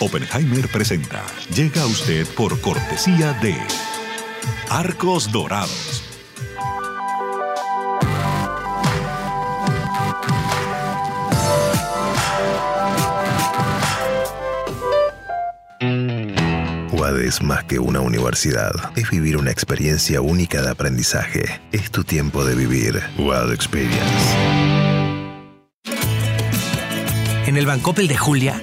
Oppenheimer presenta. Llega a usted por cortesía de Arcos Dorados. UAD es más que una universidad. Es vivir una experiencia única de aprendizaje. Es tu tiempo de vivir. UAD Experience. En el Bancopel de Julia,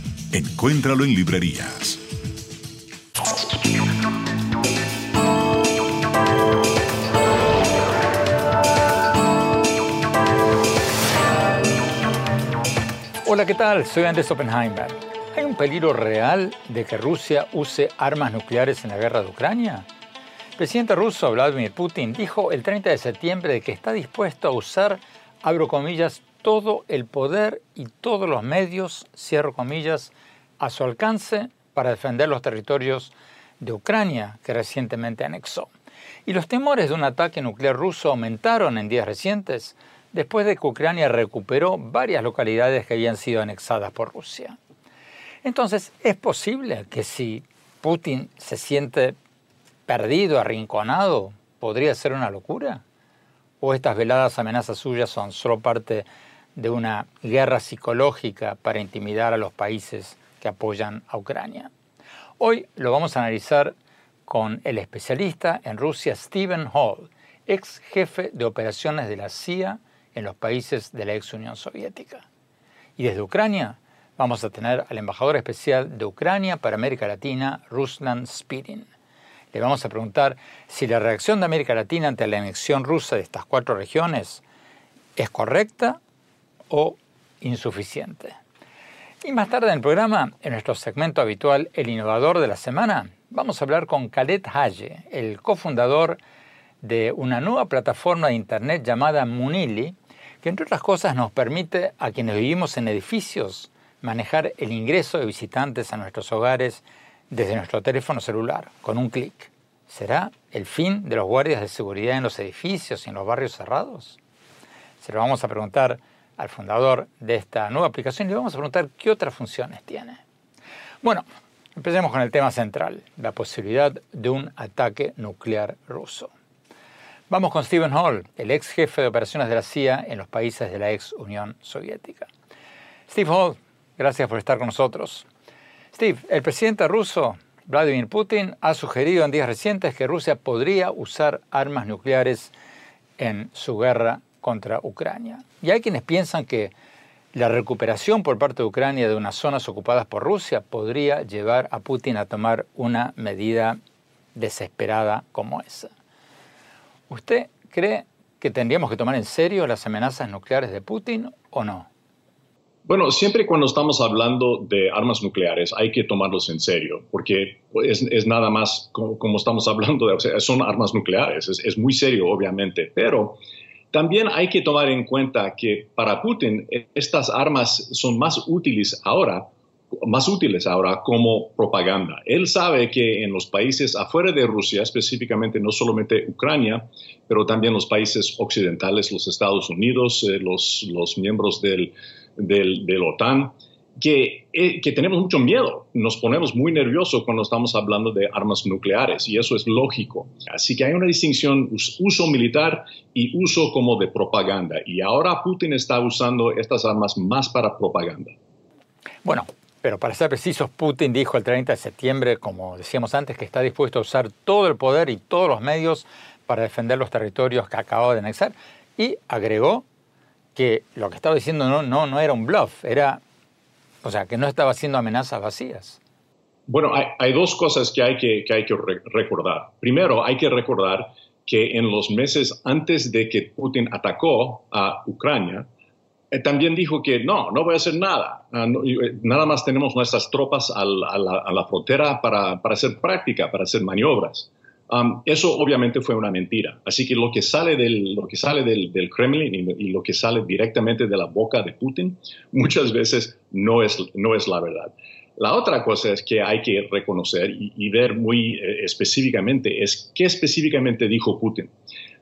Encuéntralo en librerías. Hola, ¿qué tal? Soy Andrés Oppenheimer. ¿Hay un peligro real de que Rusia use armas nucleares en la guerra de Ucrania? El presidente ruso Vladimir Putin dijo el 30 de septiembre de que está dispuesto a usar, abro comillas, todo el poder y todos los medios, cierro comillas, a su alcance para defender los territorios de Ucrania que recientemente anexó. Y los temores de un ataque nuclear ruso aumentaron en días recientes después de que Ucrania recuperó varias localidades que habían sido anexadas por Rusia. Entonces, ¿es posible que si Putin se siente perdido, arrinconado, podría ser una locura? ¿O estas veladas amenazas suyas son solo parte de una guerra psicológica para intimidar a los países que apoyan a Ucrania? Hoy lo vamos a analizar con el especialista en Rusia Stephen Hall, ex jefe de operaciones de la CIA en los países de la ex Unión Soviética. Y desde Ucrania vamos a tener al embajador especial de Ucrania para América Latina, Ruslan Spirin. Le vamos a preguntar si la reacción de América Latina ante la anexión rusa de estas cuatro regiones es correcta o insuficiente. Y más tarde en el programa, en nuestro segmento habitual El Innovador de la Semana, vamos a hablar con Khaled Haye, el cofundador de una nueva plataforma de Internet llamada Munili, que entre otras cosas nos permite a quienes vivimos en edificios manejar el ingreso de visitantes a nuestros hogares desde nuestro teléfono celular, con un clic. ¿Será el fin de los guardias de seguridad en los edificios y en los barrios cerrados? Se lo vamos a preguntar al fundador de esta nueva aplicación y le vamos a preguntar qué otras funciones tiene. Bueno, empecemos con el tema central, la posibilidad de un ataque nuclear ruso. Vamos con Stephen Hall, el ex jefe de operaciones de la CIA en los países de la ex Unión Soviética. Steve Hall, gracias por estar con nosotros. Steve, el presidente ruso Vladimir Putin ha sugerido en días recientes que Rusia podría usar armas nucleares en su guerra contra Ucrania. Y hay quienes piensan que la recuperación por parte de Ucrania de unas zonas ocupadas por Rusia podría llevar a Putin a tomar una medida desesperada como esa. ¿Usted cree que tendríamos que tomar en serio las amenazas nucleares de Putin o no? Bueno, siempre cuando estamos hablando de armas nucleares hay que tomarlos en serio, porque es, nada más como, estamos hablando de, son armas nucleares, es, es, muy serio obviamente, pero también hay que tomar en cuenta que para Putin estas armas son más útiles ahora más útiles ahora como propaganda. Él sabe que en los países afuera de Rusia, específicamente no solamente Ucrania, pero también los países occidentales, los Estados Unidos, eh, los, los, miembros del, del, del OTAN, que, eh, que, tenemos mucho miedo, nos ponemos muy nerviosos cuando estamos hablando de armas nucleares y eso es lógico. Así que hay una distinción, uso militar y uso como de propaganda. Y ahora Putin está usando estas armas más para propaganda. Bueno, pero para ser precisos, Putin dijo el 30 de septiembre, como decíamos antes, que está dispuesto a usar todo el poder y todos los medios para defender los territorios que acaba de anexar. Y agregó que lo que estaba diciendo no, no, no era un bluff, era, o sea, que no estaba haciendo amenazas vacías. Bueno, hay, dos cosas que hay que, que hay que recordar. Primero, hay que recordar que en los meses antes de que Putin atacó a Ucrania, eh, también dijo que no, no voy a hacer nada. Ah, eh, nada más tenemos nuestras tropas a la, frontera para, hacer práctica, para hacer maniobras. Eso obviamente fue una mentira. Así que lo que sale del, lo que sale del, Kremlin y, lo que sale directamente de la boca de Putin muchas veces no es, no es la verdad. La otra cosa es que hay que reconocer y, ver muy eh, específicamente es qué específicamente dijo Putin.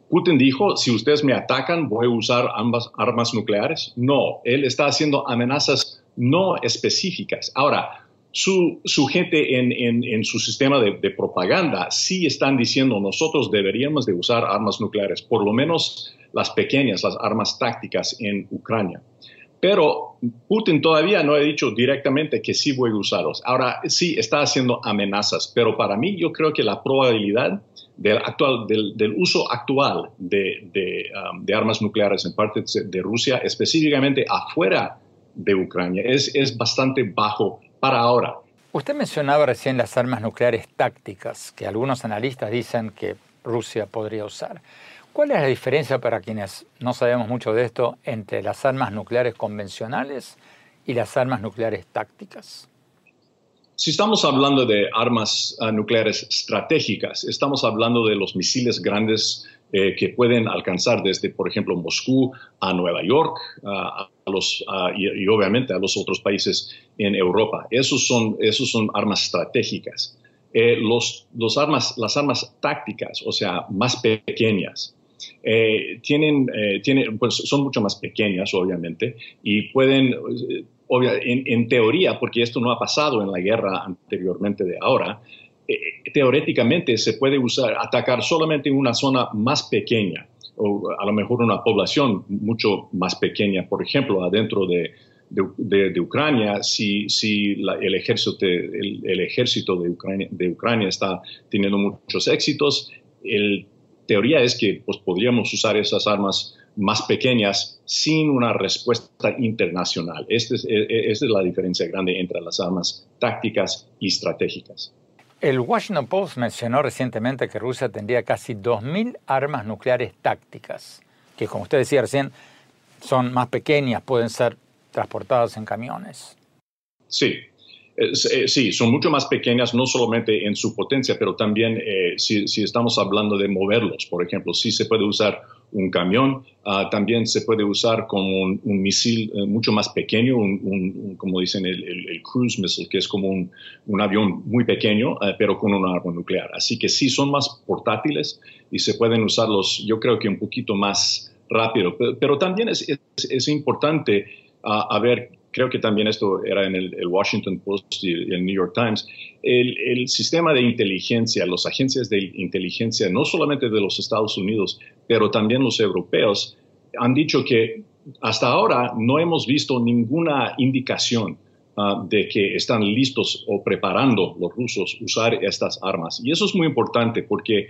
Putin dijo, si ustedes me atacan, voy a usar ambas armas nucleares. No, él está haciendo amenazas no específicas. Ahora, su, gente en, su sistema de, propaganda sí están diciendo nosotros deberíamos de usar armas nucleares, por lo menos las pequeñas, las armas tácticas en Ucrania. Pero Putin todavía no ha dicho directamente que sí voy a usarlos. Ahora sí está haciendo amenazas, pero para mí yo creo que la probabilidad del, uso actual de, um, de, armas nucleares en parte de Rusia, específicamente afuera de Ucrania, es, es bastante bajo para ahora. Usted mencionaba recién las armas nucleares tácticas, que algunos analistas dicen que Rusia podría usar. ¿Cuál es la diferencia para quienes no sabemos mucho de esto entre las armas nucleares convencionales y las armas nucleares tácticas? Si estamos hablando de armas ah, nucleares estratégicas, estamos hablando de los misiles grandes eh, que pueden alcanzar desde, por ejemplo, Moscú a Nueva York a los, y, obviamente a los otros países en Europa. Esos son, esos son armas estratégicas. Eh, los, los armas, las armas tácticas, o sea, más pequeñas, eh, tienen, eh, tienen, pues son mucho más pequeñas, obviamente, y pueden, eh, en, teoría, porque esto no ha pasado en la guerra anteriormente de ahora, teóricamente se puede usar, atacar solamente una zona más pequeña, o a lo mejor una población mucho más pequeña, por ejemplo, adentro de, de, Ucrania, si, si el, ejército, el, ejército de Ucrania, de Ucrania está teniendo muchos éxitos, el teoría es que pues, podríamos usar esas armas más pequeñas sin una respuesta internacional. Esta es, e, e, es la diferencia grande entre las armas tácticas y estratégicas. El Washington Post mencionó recientemente que Rusia tendría casi 2.000 armas nucleares tácticas, que como usted decía recién, son más pequeñas, pueden ser transportadas en camiones. Sí, eh, sí, son mucho más pequeñas, no solamente en su potencia, pero también eh, si, estamos hablando de moverlos, por ejemplo, sí se puede usar un camión, ah, también se puede usar como un, misil eh, mucho más pequeño, un, como dicen el, cruise missile, que es como un, avión muy pequeño, pero con un arma nuclear. Así que sí, son más portátiles y se pueden usarlos, yo creo que un poquito más rápido, pero, también es, es, importante uh, a ver creo que también esto era en el, Washington Post y el New York Times, el, sistema de inteligencia, las agencias de inteligencia, no solamente de los Estados Unidos, pero también los europeos, han dicho que hasta ahora no hemos visto ninguna indicación ah, de que están listos o preparando los rusos usar estas armas. Y eso es muy importante porque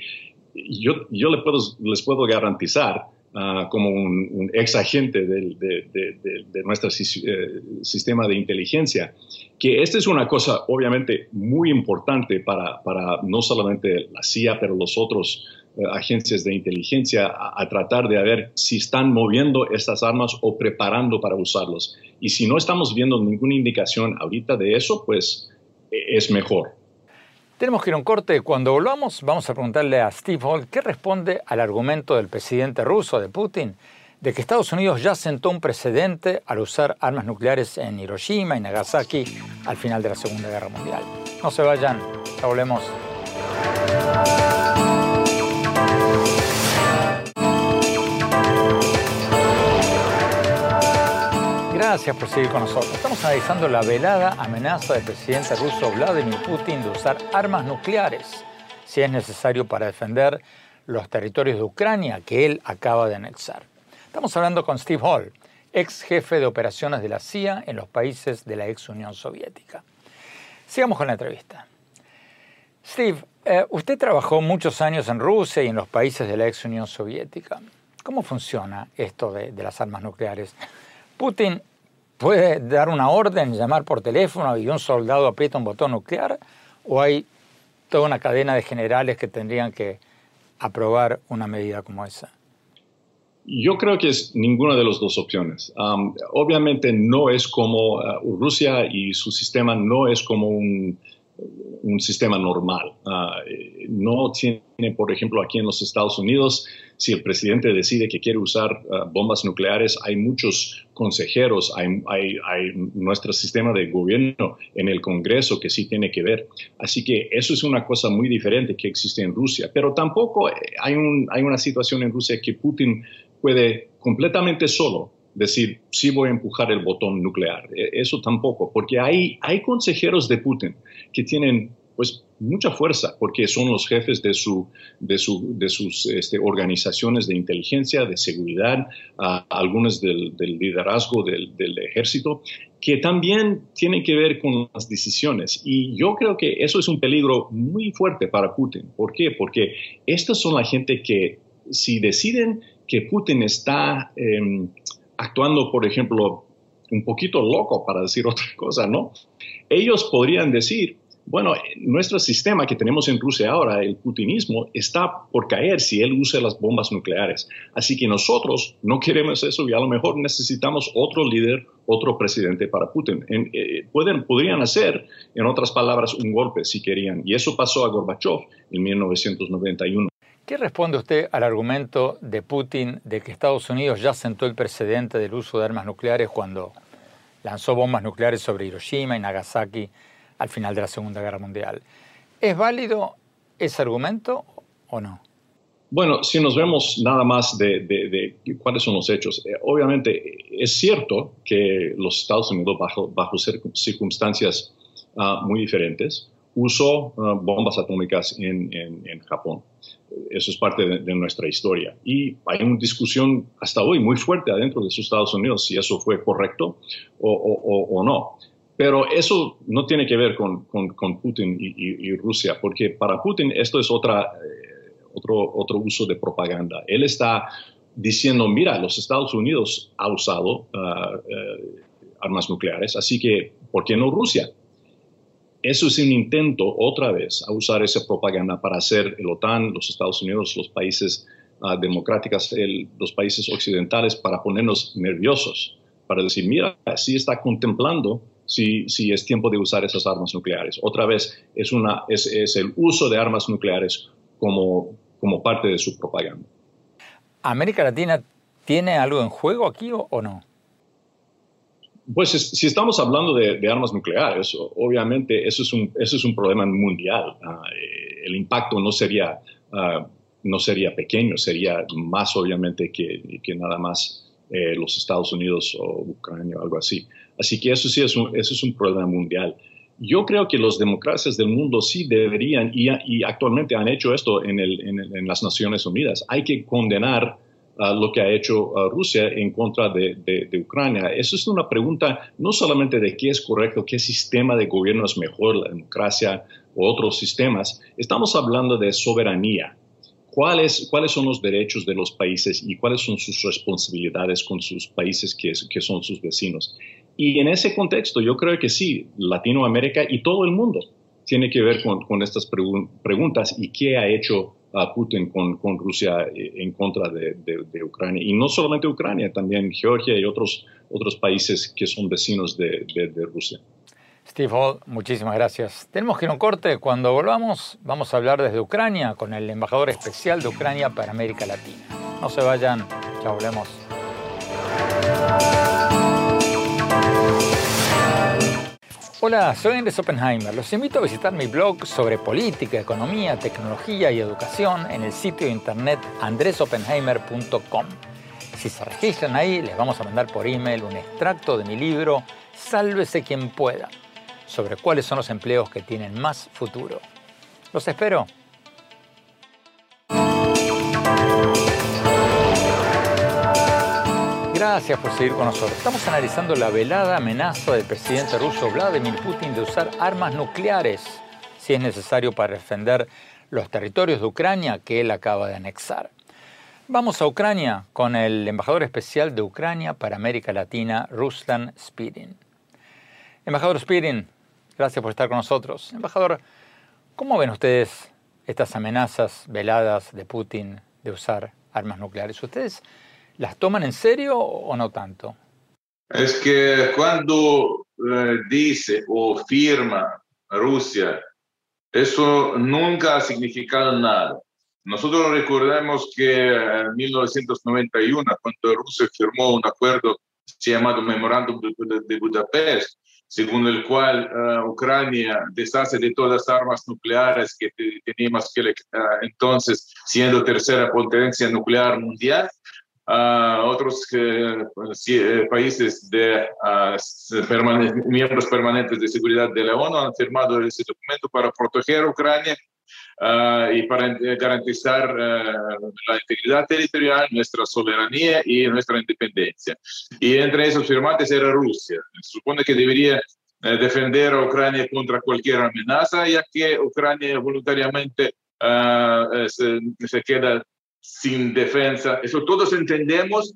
yo, yo puedo, les puedo garantizar Ah, como un, ex agente de, nuestro eh, sistema de inteligencia, que esta es una cosa obviamente muy importante para, no solamente la CIA, pero los otros eh, agencias de inteligencia a, tratar de ver si están moviendo estas armas o preparando para usarlos. Y si no estamos viendo ninguna indicación ahorita de eso, pues e, es mejor. Tenemos que ir a un corte. Cuando volvamos, vamos a preguntarle a Steve Hall qué responde al argumento del presidente ruso, de Putin, de que Estados Unidos ya sentó un precedente al usar armas nucleares en Hiroshima y Nagasaki al final de la Segunda Guerra Mundial. No se vayan, ya volvemos. Gracias por seguir con nosotros. Estamos analizando la velada amenaza del presidente ruso Vladimir Putin de usar armas nucleares si es necesario para defender los territorios de Ucrania que él acaba de anexar. Estamos hablando con Steve Hall, ex jefe de operaciones de la CIA en los países de la ex Unión Soviética. Sigamos con la entrevista. Steve, eh, usted trabajó muchos años en Rusia y en los países de la ex Unión Soviética. ¿Cómo funciona esto de, de las armas nucleares? Putin puede dar una orden, llamar por teléfono y un soldado aprieta un botón nuclear? ¿O hay toda una cadena de generales que tendrían que aprobar una medida como esa? Yo creo que es ninguna de las dos opciones. obviamente no es como uh, Rusia y su sistema no es como un, un sistema normal. Uh, no tiene, por ejemplo, aquí en los Estados Unidos, si el presidente decide que quiere usar uh, bombas nucleares, hay muchos consejeros, hay, hay, hay, nuestro sistema de gobierno en el Congreso que sí tiene que ver. Así que eso es una cosa muy diferente que existe en Rusia. Pero tampoco hay, un, hay una situación en Rusia que Putin puede completamente solo decir, sí voy a empujar el botón nuclear. E, eso tampoco, porque hay, hay consejeros de Putin que tienen pues mucha fuerza, porque son los jefes de, su, de, su, de sus este, organizaciones de inteligencia, de seguridad, algunos del, liderazgo del, del, ejército, que también tienen que ver con las decisiones. Y yo creo que eso es un peligro muy fuerte para Putin. ¿Por qué? Porque estas son la gente que si deciden que Putin está em, actuando, por ejemplo, un poquito loco, para decir otra cosa, ¿no? Ellos podrían decir, bueno, nuestro sistema que tenemos en Rusia ahora, el putinismo, está por caer si él usa las bombas nucleares. Así que nosotros no queremos eso y a lo mejor necesitamos otro líder, otro presidente para Putin. Eh, pueden, podrían hacer, en otras palabras, un golpe si querían. Y eso pasó a Gorbachev en 1991. ¿Qué responde usted al argumento de Putin de que Estados Unidos ya sentó el precedente del uso de armas nucleares cuando lanzó bombas nucleares sobre Hiroshima y Nagasaki al final de la Segunda Guerra Mundial? ¿Es válido ese argumento o no? Bueno, si nos vemos nada más de, cuáles son los hechos, eh, obviamente es cierto que los Estados Unidos, bajo, bajo circunstancias ah, muy diferentes, usó ah, bombas atómicas en, en Japón eso es parte de, nuestra historia. Y hay una discusión hasta hoy muy fuerte adentro de los Estados Unidos si eso fue correcto o, no. Pero eso no tiene que ver con, Putin y, Rusia, porque para Putin esto es otra, eh, otro, otro uso de propaganda. Él está diciendo, mira, los Estados Unidos ha usado ah, eh, armas nucleares, así que, ¿por qué no Rusia? Eso es un intento otra vez a usar esa propaganda para hacer el OTAN, los Estados Unidos, los países uh, democráticos, los países occidentales, para ponernos nerviosos, para decir, mira, sí está contemplando si, si es tiempo de usar esas armas nucleares. Otra vez, es, una, es, es el uso de armas nucleares como, como parte de su propaganda. ¿América Latina tiene algo en juego aquí o no? Pues si estamos hablando de, armas nucleares, obviamente eso es un, eso es un problema mundial. Eh, el impacto no sería, ah, no sería pequeño, sería más obviamente que, que nada más eh, los Estados Unidos o Ucrania o algo así. Así que eso sí es un, eso es un problema mundial. Yo creo que las democracias del mundo sí deberían, y, actualmente han hecho esto en, las Naciones Unidas, hay que condenar lo que ha hecho Rusia en contra de, Ucrania. Eso es una pregunta no solamente de qué es correcto, qué sistema de gobierno es mejor, la democracia o otros sistemas. Estamos hablando de soberanía. ¿Cuáles, cuáles son los derechos de los países y cuáles son sus responsabilidades con sus países que son sus vecinos? Y en ese contexto yo creo que sí, Latinoamérica y todo el mundo tiene que ver con, con estas preguntas y qué ha hecho a Putin con, con Rusia eh, en contra de, de, Ucrania. Y no solamente Ucrania, también Georgia y otros, otros países que son vecinos de, de Rusia. Steve Hall, muchísimas gracias. Tenemos que ir a un corte. Cuando volvamos, vamos a hablar desde Ucrania con el embajador especial de Ucrania para América Latina. No se vayan, ya volvemos. Hola, soy Andrés Oppenheimer. Los invito a visitar mi blog sobre política, economía, tecnología y educación en el sitio de internet andresoppenheimer.com. Si se registran ahí, les vamos a mandar por email un extracto de mi libro Sálvese quien pueda, sobre cuáles son los empleos que tienen más futuro. Los espero. Gracias por seguir con nosotros. Estamos analizando la velada amenaza del presidente ruso Vladimir Putin de usar armas nucleares si es necesario para defender los territorios de Ucrania que él acaba de anexar. Vamos a Ucrania con el embajador especial de Ucrania para América Latina, Ruslan Spirin. Embajador Spirin, gracias por estar con nosotros. Embajador, ¿cómo ven ustedes estas amenazas veladas de Putin de usar armas nucleares? ¿Ustedes ¿Las toman en serio o no tanto? Es que cuando eh, dice o firma Rusia, eso nunca ha significado nada. Nosotros recordemos que en 1991, cuando Rusia firmó un acuerdo llamado Memorándum de, Budapest, según el cual eh, Ucrania deshace de todas las armas nucleares que teníamos que entonces siendo tercera potencia nuclear mundial, otros eh, eh, países de miembros permanentes de seguridad de la ONU han firmado ese documento para proteger a Ucrania y para garantizar la integridad territorial, nuestra soberanía y nuestra independencia. Y entre esos firmantes era Rusia. Supone que debería defender a Ucrania contra cualquier amenaza, ya que Ucrania voluntariamente se, se, queda sin defensa. Eso todos entendemos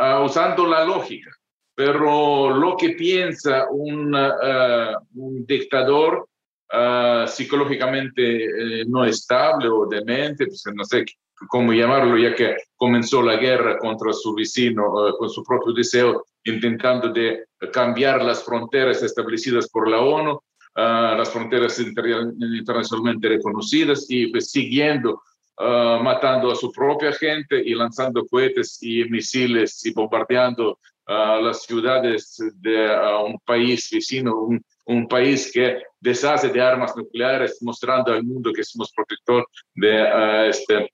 uh, usando la lógica. Pero lo que piensa un, uh, un dictador uh, psicológicamente eh, no estable o demente, pues no sé cómo llamarlo, ya que comenzó la guerra contra su vecino con su propio deseo, intentando de cambiar las fronteras establecidas por la ONU, las fronteras internacionalmente reconocidas y pues, siguiendo Ah, matando a su propia gente y lanzando cohetes y misiles y bombardeando uh, las ciudades de un país vecino, un, un, país que deshace de armas nucleares, mostrando al mundo que somos protector de este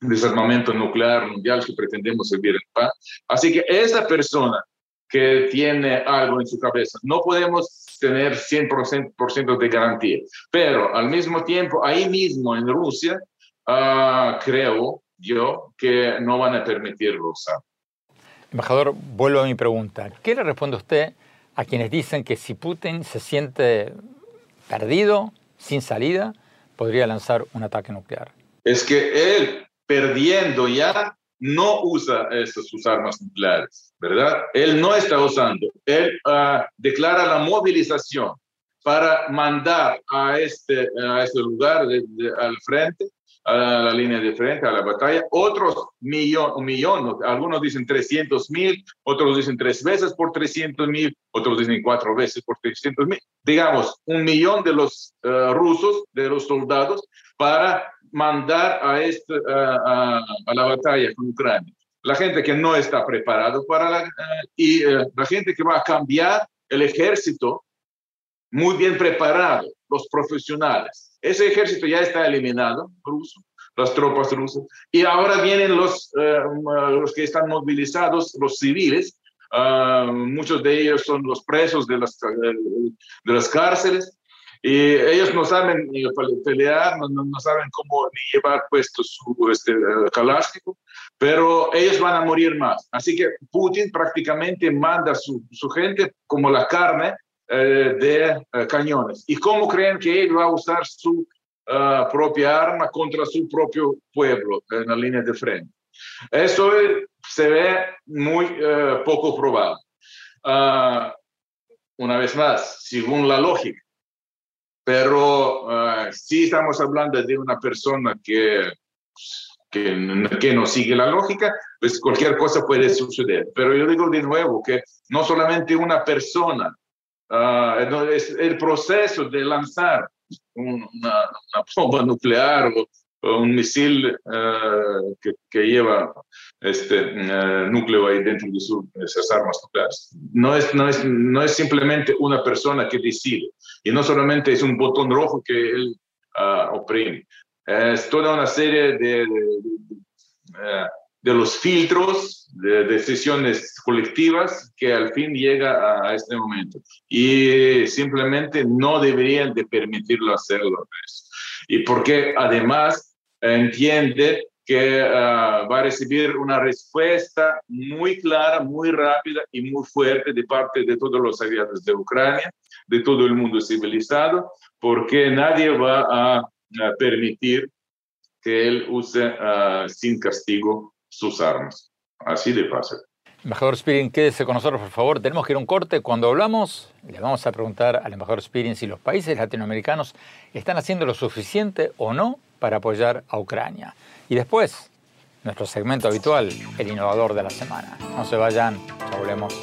desarmamento nuclear mundial que pretendemos vivir en paz. Así que esa persona que tiene algo en su cabeza, no podemos tener 100% de garantía, pero al mismo tiempo, ahí mismo en Rusia, Ah, creo yo que no van a permitirlo usar. Embajador, vuelvo a mi pregunta. ¿Qué le responde usted a quienes dicen que si Putin se siente perdido, sin salida, podría lanzar un ataque nuclear? Es que él, perdiendo ya, no usa esas sus armas nucleares, ¿verdad? Él no está usando. Él uh, declara la movilización para mandar a este, a este lugar al frente a la, línea de frente, a la batalla. Otros millón, un millón, algunos dicen 300 mil, otros dicen tres veces por 300 mil, otros dicen cuatro veces por 300 mil. Digamos, un millón de los eh, rusos, de los soldados, para mandar a, este, a, la batalla con Ucrania. La gente que no está preparado para la, eh, y eh, la gente que va a cambiar el ejército muy bien preparado, los profesionales ese ejército ya está eliminado, ruso, las tropas rusas, y ahora vienen los, eh, los que están movilizados, los civiles, ah, muchos de ellos son los presos de las, de las cárceles, y ellos no saben pelear, no, no, saben cómo ni llevar puesto su este, calástico, pero ellos van a morir más. Así que Putin prácticamente manda a su, su gente como la carne eh, de eh, cañones. ¿Y cómo creen que él va a usar su eh, propia arma contra su propio pueblo en la línea de frente? Eso se ve muy poco probable. Ah, una vez más, según la lógica. Pero si estamos hablando de una persona que, que, que, no sigue la lógica, pues cualquier cosa puede suceder. Pero yo digo de nuevo que no solamente una persona Ah, el proceso de lanzar una, bomba nuclear o, un misil ah, que, lleva este ah, núcleo ahí dentro de, esas armas nucleares. No es, no, es, no es simplemente una persona que decide y no solamente es un botón rojo que él oprime. Es toda una serie de, de los filtros de decisiones colectivas que al fin llega a, este momento y simplemente no deberían de permitirlo hacerlo. Y porque además entiende que ah, va a recibir una respuesta muy clara, muy rápida y muy fuerte de parte de todos los aliados de Ucrania, de todo el mundo civilizado, porque nadie va a, permitir que él use ah, sin castigo sus armas. Así de fácil. Embajador Spirin, quédese con nosotros, por favor. Tenemos que ir a un corte. Cuando hablamos, le vamos a preguntar al embajador Spirin si los países latinoamericanos están haciendo lo suficiente o no para apoyar a Ucrania. Y después, nuestro segmento habitual, el innovador de la semana. No se vayan, ya volvemos.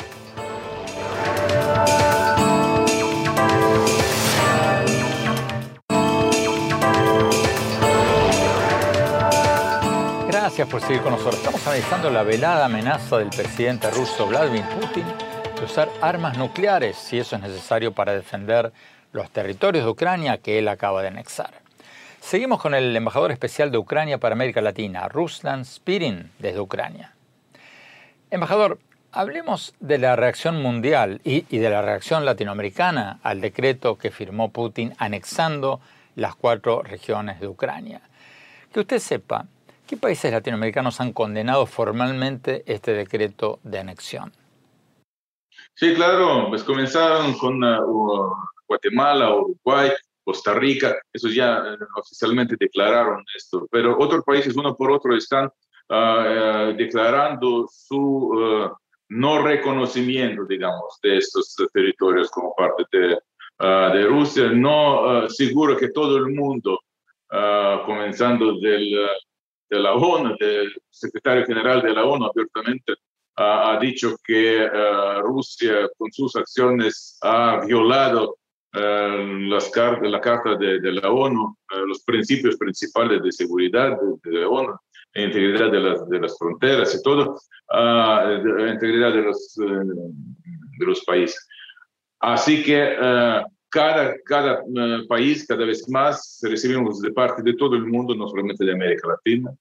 Gracias por seguir con nosotros. Estamos analizando la velada amenaza del presidente ruso Vladimir Putin de usar armas nucleares si eso es necesario para defender los territorios de Ucrania que él acaba de anexar. Seguimos con el embajador especial de Ucrania para América Latina, Ruslan Spirin, desde Ucrania. Embajador, hablemos de la reacción mundial y, de la reacción latinoamericana al decreto que firmó Putin anexando las cuatro regiones de Ucrania. Que usted sepa, ¿qué países latinoamericanos han condenado formalmente este decreto de anexión? Sí, claro, pues comenzaron con uh, Guatemala, Uruguay, Costa Rica, esos ya eh, oficialmente declararon esto, pero otros países uno por otro están ah, eh, declarando su eh, no reconocimiento, digamos, de estos territorios como parte de, ah, Rusia. No ah, seguro que todo el mundo, comenzando del, de la ONU, del secretario general de la ONU abiertamente, ha dicho que Rusia con sus acciones ha violado eh, las la Carta de, la ONU, eh, los principios principales de seguridad de, la ONU, integridad de las, de las fronteras y todo, uh, integridad de los, de los países. Así que cada, cada país, cada vez más, recibimos de parte de todo el mundo, no solamente de América Latina,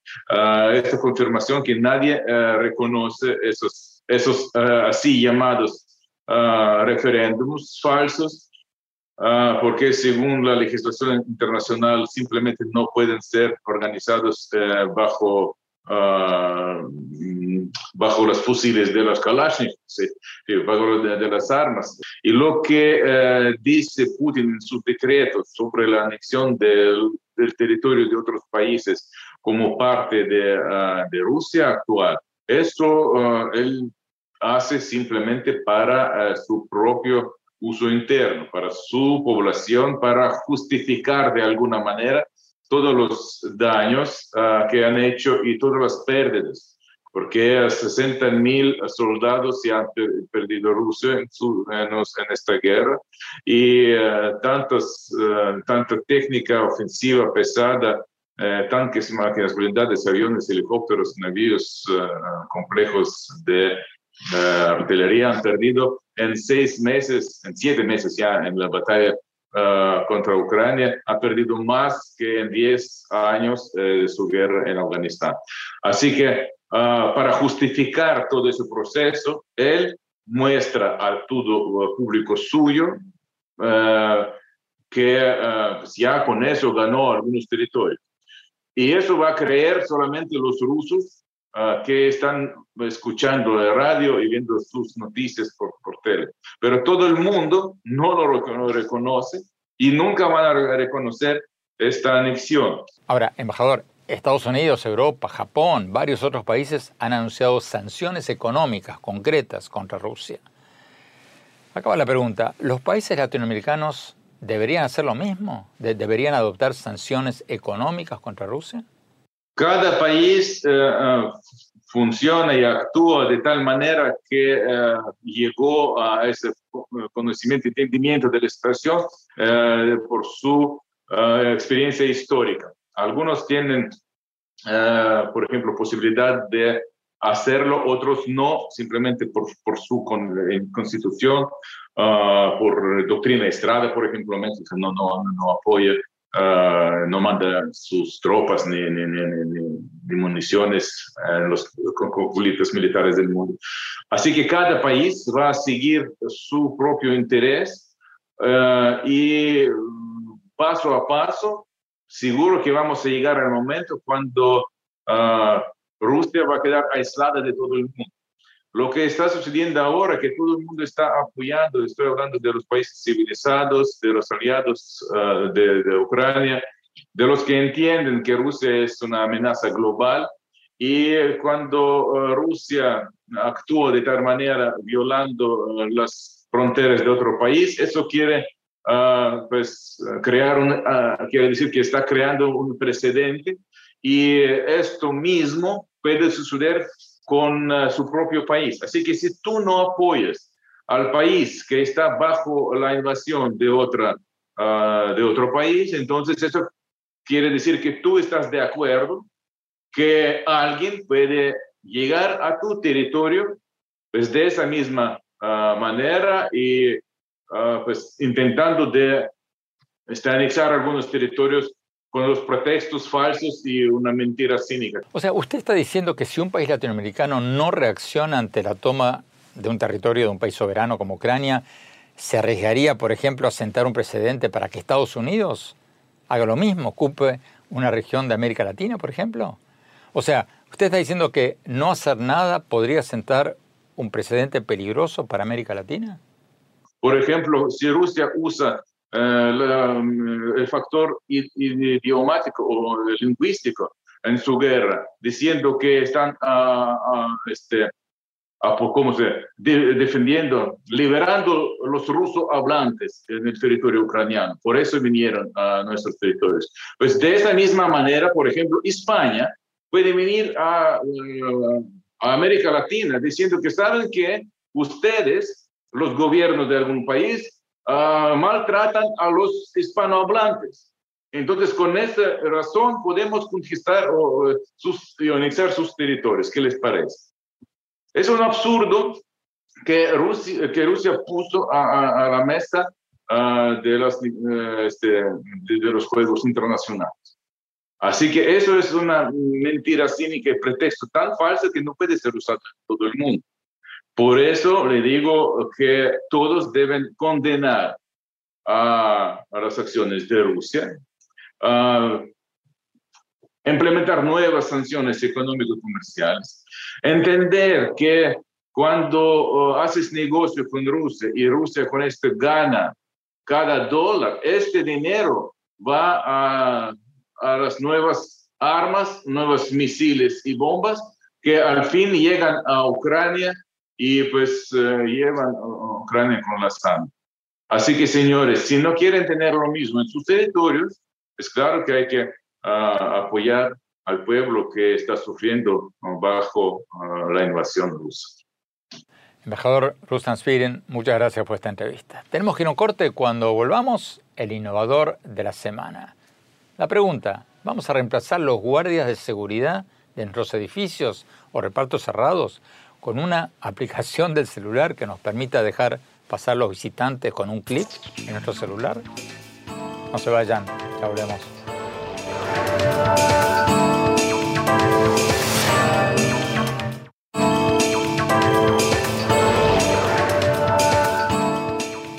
esta confirmación que nadie reconoce esos, esos así llamados referéndums falsos Ah, porque según la legislación internacional simplemente no pueden ser organizados eh, bajo, uh, bajo los fusiles de los Kalashnikov, bajo de, de, las armas. Y lo que eh, dice Putin en su decreto sobre la anexión del, del territorio de otros países como parte de, uh, de Rusia actual, eso él hace simplemente para su propio uso interno para su población para justificar de alguna manera todos los daños uh, que han hecho y todas las pérdidas, porque 60 mil soldados se han perdido Rusia en, esta guerra. Y uh, tantas, uh, tanta técnica ofensiva pesada, tanques, máquinas blindadas, aviones, helicópteros, navíos complejos de artillería han perdido en seis meses, en siete meses ya en la batalla uh, contra Ucrania, ha perdido más que en diez años uh, de su guerra en Afganistán. Así que uh, para justificar todo ese proceso, él muestra al todo público suyo que pues ya con eso ganó algunos territorios. Y eso va a creer solamente los rusos Ah, que están escuchando la radio y viendo sus noticias por, por tele. Pero todo el mundo no lo reconoce y nunca van a reconocer esta anexión. Ahora, embajador, Estados Unidos, Europa, Japón, varios otros países han anunciado sanciones económicas concretas contra Rusia. Acaba la pregunta, ¿los países latinoamericanos deberían hacer lo mismo? ¿Deberían adoptar sanciones económicas contra Rusia? Cada país eh, eh, funciona y actúa de tal manera que eh, llegó a ese conocimiento y entendimiento de la situación por su experiencia histórica. Algunos tienen, por ejemplo, posibilidad de hacerlo, otros no, simplemente por, su constitución, por doctrina Estrada, por ejemplo, México no, no apoya Ah, no manda sus tropas ni, ni, ni, municiones en los conflictos militares del mundo. Así que cada país va a seguir su propio interés ah, y paso a paso, seguro que vamos a llegar al momento cuando uh, Rusia va a quedar aislada de todo el mundo. Lo que está sucediendo ahora, que todo el mundo está apoyando, estoy hablando de los países civilizados, de los aliados uh, de, de, Ucrania, de los que entienden que Rusia es una amenaza global. Y cuando uh, Rusia actúa de tal manera violando uh, las fronteras de otro país, eso quiere pues crear un, quiere decir que está creando un precedente. Y esto mismo puede suceder con uh, su propio país. Así que si tú no apoyas al país que está bajo la invasión de, otra, uh, de otro país, entonces eso quiere decir que tú estás de acuerdo que alguien puede llegar a tu territorio pues de esa misma uh, manera y pues intentando de este, anexar algunos territorios con los pretextos falsos y una mentira cínica. O sea, usted está diciendo que si un país latinoamericano no reacciona ante la toma de un territorio de un país soberano como Ucrania, ¿se arriesgaría, por ejemplo, a sentar un precedente para que Estados Unidos haga lo mismo, ocupe una región de América Latina, por ejemplo? O sea, usted está diciendo que no hacer nada podría sentar un precedente peligroso para América Latina. Por ejemplo, si Rusia usa eh, el factor idiomático o lingüístico en su guerra, diciendo que están este, ¿cómo se, defendiendo, liberando los rusos hablantes en el territorio ucraniano. Por eso vinieron a nuestros territorios. Pues de esa misma manera, por ejemplo, España puede venir a, a América Latina diciendo que saben que ustedes, los gobiernos de algún país, Ah, maltratan a los hispanohablantes. Entonces, con esa razón podemos conquistar o, sus, anexar sus territorios. ¿Qué les parece? Es un absurdo que Rusia, que Rusia puso a, la mesa ah, de, eh, este, de, los Juegos Internacionales. Así que eso es una mentira cínica y pretexto tan falso que no puede ser usado en todo el mundo. Por eso le digo que todos deben condenar a, las acciones de Rusia, implementar nuevas sanciones económico-comerciales, entender que cuando uh, haces negocio con Rusia y Rusia con esto gana cada dólar, este dinero va a, a las nuevas armas, nuevos misiles y bombas que al fin llegan a Ucrania y pues eh, llevan a Ucrania con la sangre. Así que, señores, si no quieren tener lo mismo en sus territorios, es claro que hay que ah, apoyar al pueblo que está sufriendo bajo ah, la invasión rusa. Embajador Ruslan Spirin, muchas gracias por esta entrevista. Tenemos que ir a un corte cuando volvamos, el innovador de la semana. La pregunta, ¿vamos a reemplazar los guardias de seguridad de nuestros edificios o repartos cerrados con una aplicación del celular que nos permita dejar pasar los visitantes con un clic en nuestro celular. No se vayan, ya volvemos.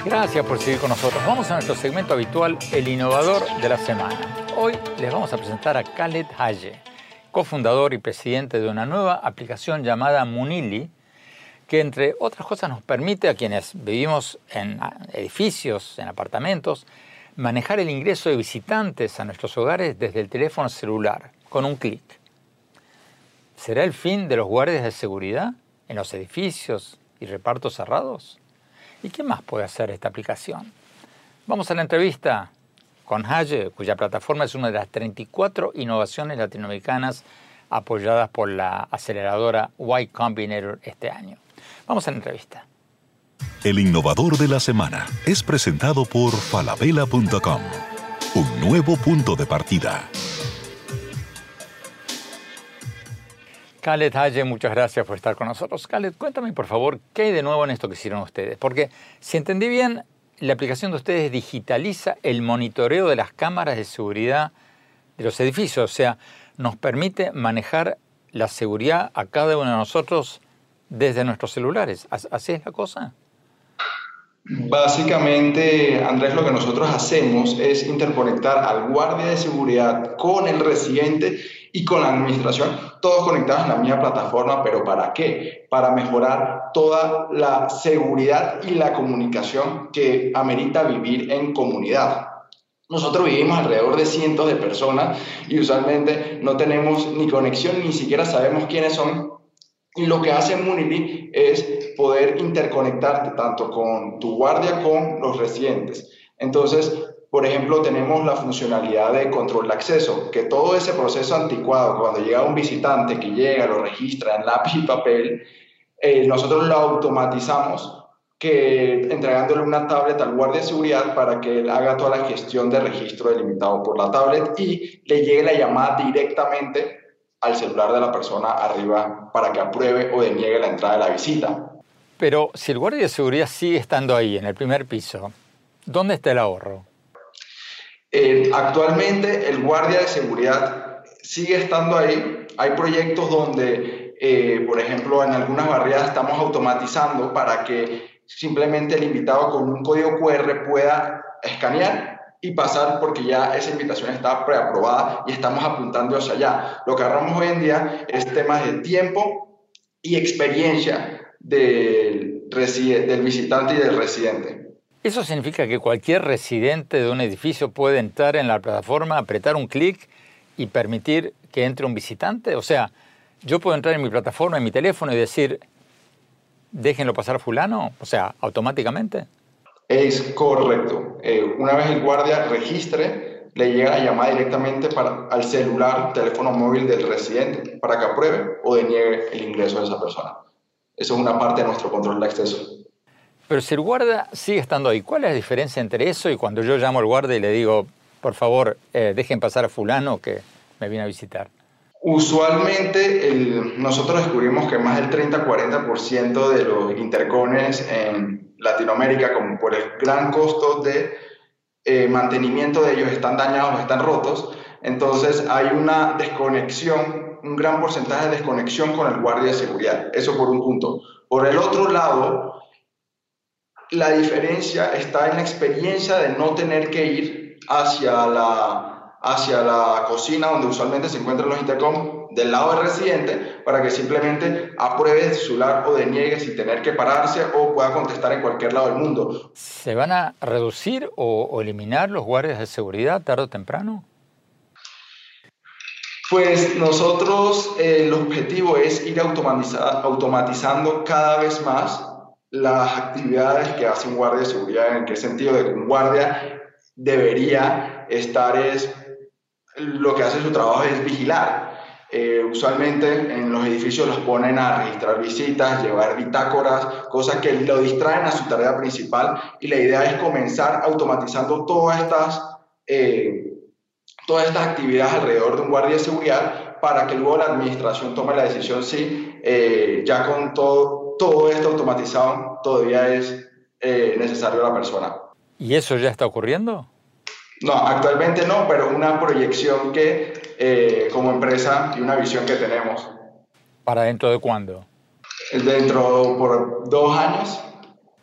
Gracias por seguir con nosotros. Vamos a nuestro segmento habitual, el innovador de la semana. Hoy les vamos a presentar a Khaled Haye cofundador y presidente de una nueva aplicación llamada Munili, que entre otras cosas nos permite a quienes vivimos en edificios, en apartamentos, manejar el ingreso de visitantes a nuestros hogares desde el teléfono celular, con un clic. ¿Será el fin de los guardias de seguridad en los edificios y repartos cerrados? ¿Y qué más puede hacer esta aplicación? Vamos a la entrevista con Haye, cuya plataforma es una de las 34 innovaciones latinoamericanas apoyadas por la aceleradora Y Combinator este año. Vamos a la entrevista. El innovador de la semana es presentado por falabella.com, un nuevo punto de partida. Khaled Haye, muchas gracias por estar con nosotros. Khaled, cuéntame por favor, ¿qué hay de nuevo en esto que hicieron ustedes? Porque si entendí bien, la aplicación de ustedes digitaliza el monitoreo de las cámaras de seguridad de los edificios, o sea, nos permite manejar la seguridad a cada uno de nosotros desde nuestros celulares. ¿Así es la cosa? Básicamente, Andrés, lo que nosotros hacemos es interconectar al guardia de seguridad con el residente y con la administración, todos conectados en la misma plataforma, pero ¿para qué? Para mejorar toda la seguridad y la comunicación que amerita vivir en comunidad. Nosotros vivimos alrededor de cientos de personas y usualmente no tenemos ni conexión, ni siquiera sabemos quiénes son. Y lo que hace Munity es poder interconectarte tanto con tu guardia con los residentes. Entonces, por ejemplo, tenemos la funcionalidad de control de acceso, que todo ese proceso anticuado, cuando llega un visitante que llega, lo registra en lápiz y papel, eh, nosotros lo automatizamos que entregándole una tablet al guardia de seguridad para que él haga toda la gestión de registro delimitado por la tablet y le llegue la llamada directamente al celular de la persona arriba para que apruebe o deniegue la entrada de la visita. Pero si el guardia de seguridad sigue estando ahí, en el primer piso, ¿dónde está el ahorro? Eh, actualmente el guardia de seguridad sigue estando ahí. Hay proyectos donde, eh, por ejemplo, en algunas barriadas estamos automatizando para que simplemente el invitado con un código QR pueda escanear y pasar porque ya esa invitación está preaprobada y estamos apuntando hacia allá. Lo que agarramos hoy en día es temas de tiempo y experiencia del, visitante y del residente. ¿Eso significa que cualquier residente de un edificio puede entrar en la plataforma, apretar un clic y permitir que entre un visitante? O sea, yo puedo entrar en mi plataforma, en mi teléfono y decir, déjenlo pasar a fulano, o sea, automáticamente. Es correcto. Eh, una vez el guardia registre, le llega la llamada directamente para, al celular, teléfono móvil del residente para que apruebe o deniegue el ingreso de esa persona. Eso es una parte de nuestro control de acceso. Pero si el guardia sigue estando ahí, ¿cuál es la diferencia entre eso y cuando yo llamo al guardia y le digo, por favor, eh, dejen pasar a fulano que me viene a visitar? Usualmente nosotros descubrimos que más del 30-40% de los intercones en Latinoamérica, como por el gran costo de eh, mantenimiento de ellos, están dañados o están rotos. Entonces hay una desconexión, un gran porcentaje de desconexión con el guardia de seguridad. Eso por un punto. Por el otro lado, la diferencia está en la experiencia de no tener que ir hacia la hacia la cocina donde usualmente se encuentran los intercom del lado del residente para que simplemente apruebe el celular o deniegue sin tener que pararse o pueda contestar en cualquier lado del mundo. ¿Se van a reducir o, eliminar los guardias de seguridad tarde o temprano? Pues nosotros eh, el objetivo es ir automatizando cada vez más las actividades que hace un guardia de seguridad. ¿En qué sentido? De que un guardia debería estar es lo que hace su trabajo es vigilar. Eh, usualmente en los edificios los ponen a registrar visitas, llevar bitácoras, cosas que lo distraen a su tarea principal y la idea es comenzar automatizando todas estas, eh, todas estas actividades alrededor de un guardia de seguridad para que luego la administración tome la decisión si eh, ya con todo, todo esto automatizado todavía es necesario la persona. ¿Y eso ya está ocurriendo? No, actualmente no, pero una proyección que eh, como empresa y una visión que tenemos. ¿Para dentro de cuándo? Dentro por dos años.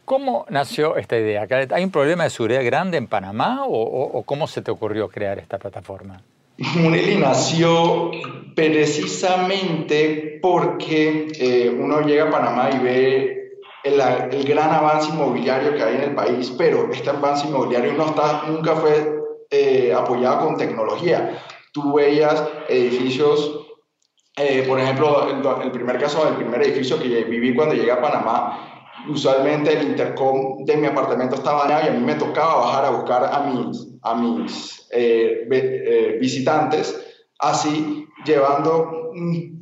¿Cómo nació esta idea? ¿Hay un problema de seguridad grande en Panamá o, cómo se te ocurrió crear esta plataforma? Muneli nació precisamente porque eh, uno llega a Panamá y ve el, el, gran avance inmobiliario que hay en el país, pero este avance inmobiliario no está, nunca fue eh, apoyada con tecnología. Tú veías edificios, eh, por ejemplo, el, primer caso, el primer edificio que viví cuando llegué a Panamá, usualmente el intercom de mi apartamento estaba dañado y a mí me tocaba bajar a buscar a mis, mis eh, visitantes, así llevando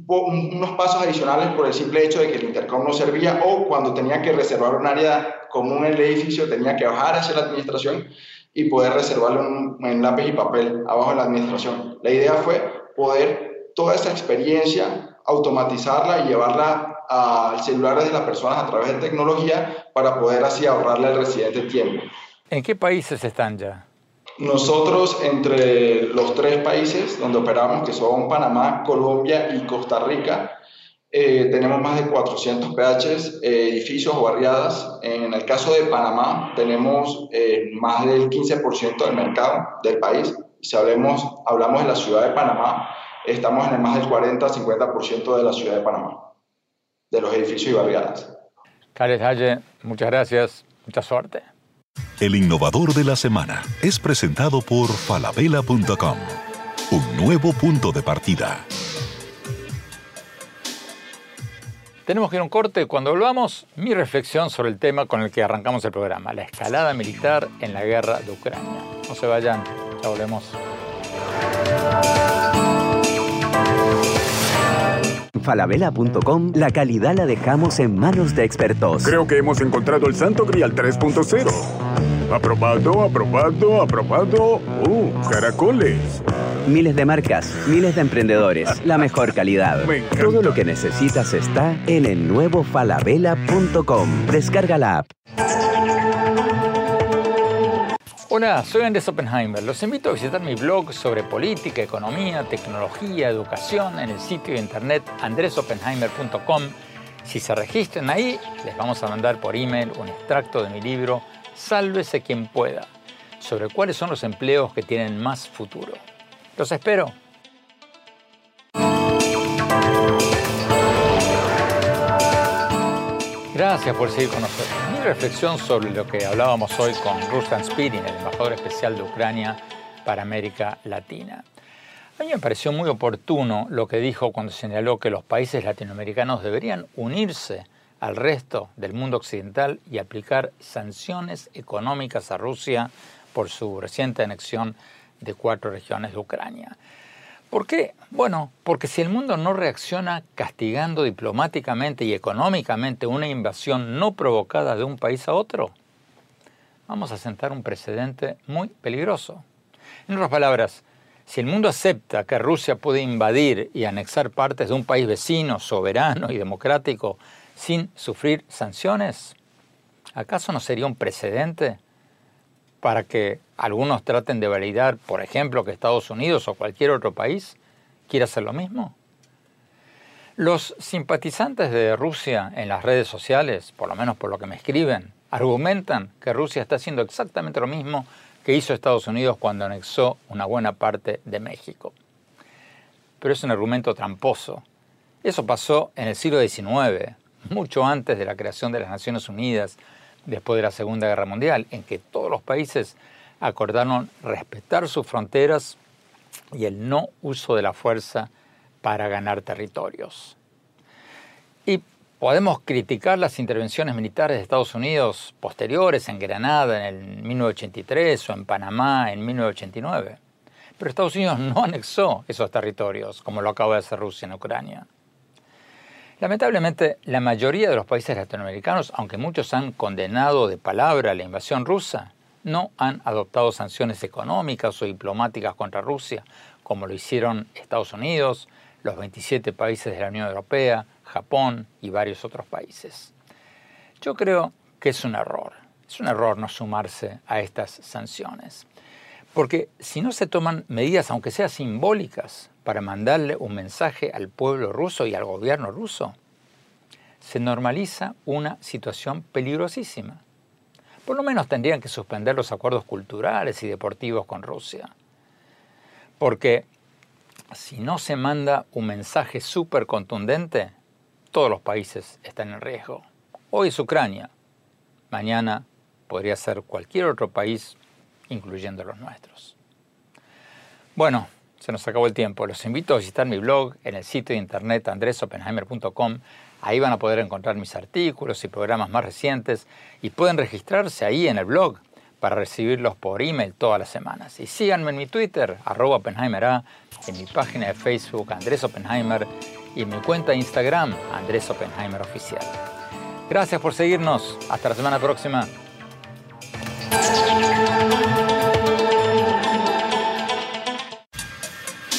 unos pasos adicionales por el simple hecho de que el intercom no servía o cuando tenía que reservar un área común en el edificio tenía que bajar hacia la administración y poder reservarlo en, lápiz y papel abajo en la administración. La idea fue poder toda esa experiencia automatizarla y llevarla al celular de las personas a través de tecnología para poder así ahorrarle al residente tiempo. ¿En qué países están ya? Nosotros entre los tres países donde operamos, que son Panamá, Colombia y Costa Rica, eh, tenemos más de 400 PHs, eh, edificios o barriadas. En el caso de Panamá, tenemos eh, más del 15% del mercado del país. Si hablemos, hablamos de la ciudad de Panamá, estamos en el más del 40-50% de la ciudad de Panamá, de los edificios y barriadas. Khaled Haye, muchas gracias, mucha suerte. El innovador de la semana es presentado por falabella.com, un nuevo punto de partida. Tenemos que ir a un corte. Cuando volvamos, mi reflexión sobre el tema con el que arrancamos el programa, la escalada militar en la guerra de Ucrania. No se vayan, ya volvemos. falabella.com, la calidad la dejamos en manos de expertos. Creo que hemos encontrado el Santo Grial 3.0. Aprobado, aprobado, aprobado. ¡Uh, caracoles! Miles de marcas, miles de emprendedores, la mejor calidad. Todo lo que necesitas está en el nuevo falabella.com. Descarga la app. Hola, soy Andrés Oppenheimer. Los invito a visitar mi blog sobre política, economía, tecnología, educación en el sitio de internet andresoppenheimer.com. Si se registran ahí, les vamos a mandar por email un extracto de mi libro Sálvese quien pueda, sobre cuáles son los empleos que tienen más futuro. Los espero. Gracias por seguir con nosotros. Mi reflexión sobre lo que hablábamos hoy con Ruslan Spirin, el embajador especial de Ucrania para América Latina. A mí me pareció muy oportuno lo que dijo cuando señaló que los países latinoamericanos deberían unirse al resto del mundo occidental y aplicar sanciones económicas a Rusia por su reciente anexión de cuatro regiones de Ucrania. ¿Por qué? Bueno, porque si el mundo no reacciona castigando diplomáticamente y económicamente una invasión no provocada de un país a otro, vamos a sentar un precedente muy peligroso. En otras palabras, si el mundo acepta que Rusia puede invadir y anexar partes de un país vecino, soberano y democrático sin sufrir sanciones, ¿acaso no sería un precedente para que algunos traten de validar, por ejemplo, que Estados Unidos o cualquier otro país quiera hacer lo mismo? Los simpatizantes de Rusia en las redes sociales, por lo menos por lo que me escriben, argumentan que Rusia está haciendo exactamente lo mismo que hizo Estados Unidos cuando anexó una buena parte de México. Pero es un argumento tramposo. Eso pasó en el siglo XIX, mucho antes de la creación de las Naciones Unidas, después de la Segunda Guerra Mundial, en que todos los países acordaron respetar sus fronteras y el no uso de la fuerza para ganar territorios. Y podemos criticar las intervenciones militares de Estados Unidos posteriores en Granada en el 1983 o en Panamá en 1989. Pero Estados Unidos no anexó esos territorios como lo acaba de hacer Rusia en Ucrania. Lamentablemente, la mayoría de los países latinoamericanos, aunque muchos han condenado de palabra la invasión rusa, no han adoptado sanciones económicas o diplomáticas contra Rusia, como lo hicieron Estados Unidos, los 27 países de la Unión Europea, Japón y varios otros países. Yo creo que es un error, es un error no sumarse a estas sanciones, porque si no se toman medidas, aunque sean simbólicas, para mandarle un mensaje al pueblo ruso y al gobierno ruso, se normaliza una situación peligrosísima. Por lo menos tendrían que suspender los acuerdos culturales y deportivos con Rusia. Porque si no se manda un mensaje súper contundente, todos los países están en riesgo. Hoy es Ucrania, mañana podría ser cualquier otro país, incluyendo los nuestros. Bueno, se nos acabó el tiempo. Los invito a visitar mi blog en el sitio de internet andresopenheimer.com. Ahí van a poder encontrar mis artículos y programas más recientes y pueden registrarse ahí en el blog para recibirlos por email todas las semanas. Y síganme en mi Twitter, arroba OppenheimerA, en mi página de Facebook, Andrés Oppenheimer, y en mi cuenta de Instagram, Andrés Oppenheimer Oficial. Gracias por seguirnos. Hasta la semana próxima.